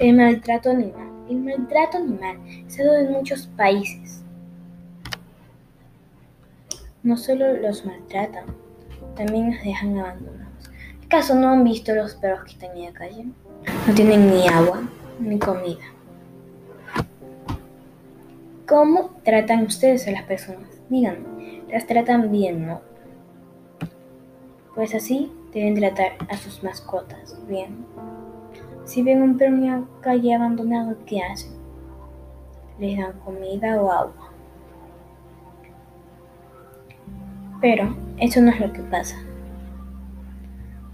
El maltrato animal. El maltrato animal se da en muchos países. No solo los maltratan, también los dejan abandonados. ¿Acaso no han visto los perros que están en la calle? No tienen ni agua ni comida. ¿Cómo tratan ustedes a las personas? Díganme, las tratan bien, ¿no? Pues así deben tratar a sus mascotas bien. Si ven un perro en la calle abandonado, ¿qué hacen? Les dan comida o agua. Pero eso no es lo que pasa.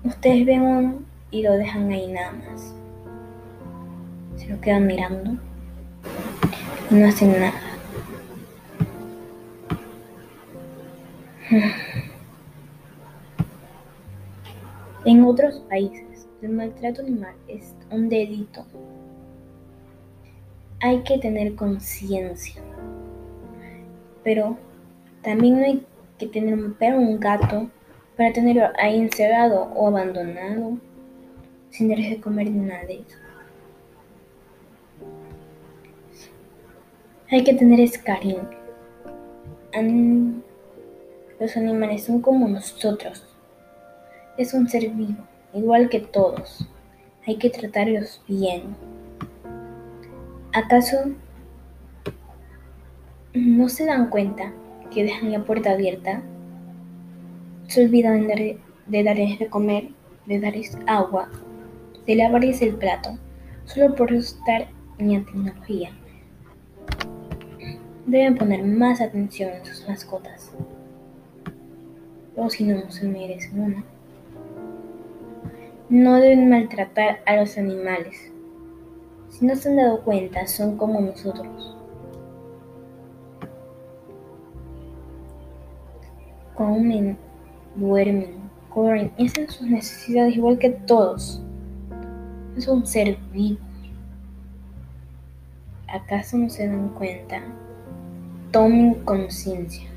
Ustedes ven uno y lo dejan ahí nada más. Se lo quedan mirando y no hacen nada. En otros países, el maltrato animal es un delito. Hay que tener conciencia. Pero también no hay que tener un perro o un gato para tenerlo ahí encerrado o abandonado sin darles de comer ni nada de eso. Hay que tener ese cariño. Los animales son como nosotros es un ser vivo, igual que todos. Hay que tratarlos bien. ¿Acaso no se dan cuenta que dejan la puerta abierta? Se olvidan de, darles de comer, de darles agua, de lavarles el plato, solo por estar en la tecnología. Deben poner más atención en sus mascotas. O si no, no se merecen una. No deben maltratar a los animales. Si no se han dado cuenta, son como nosotros. Comen, duermen, corren y hacen sus necesidades igual que todos. Es un ser vivo. ¿Acaso no se dan cuenta? Tomen conciencia.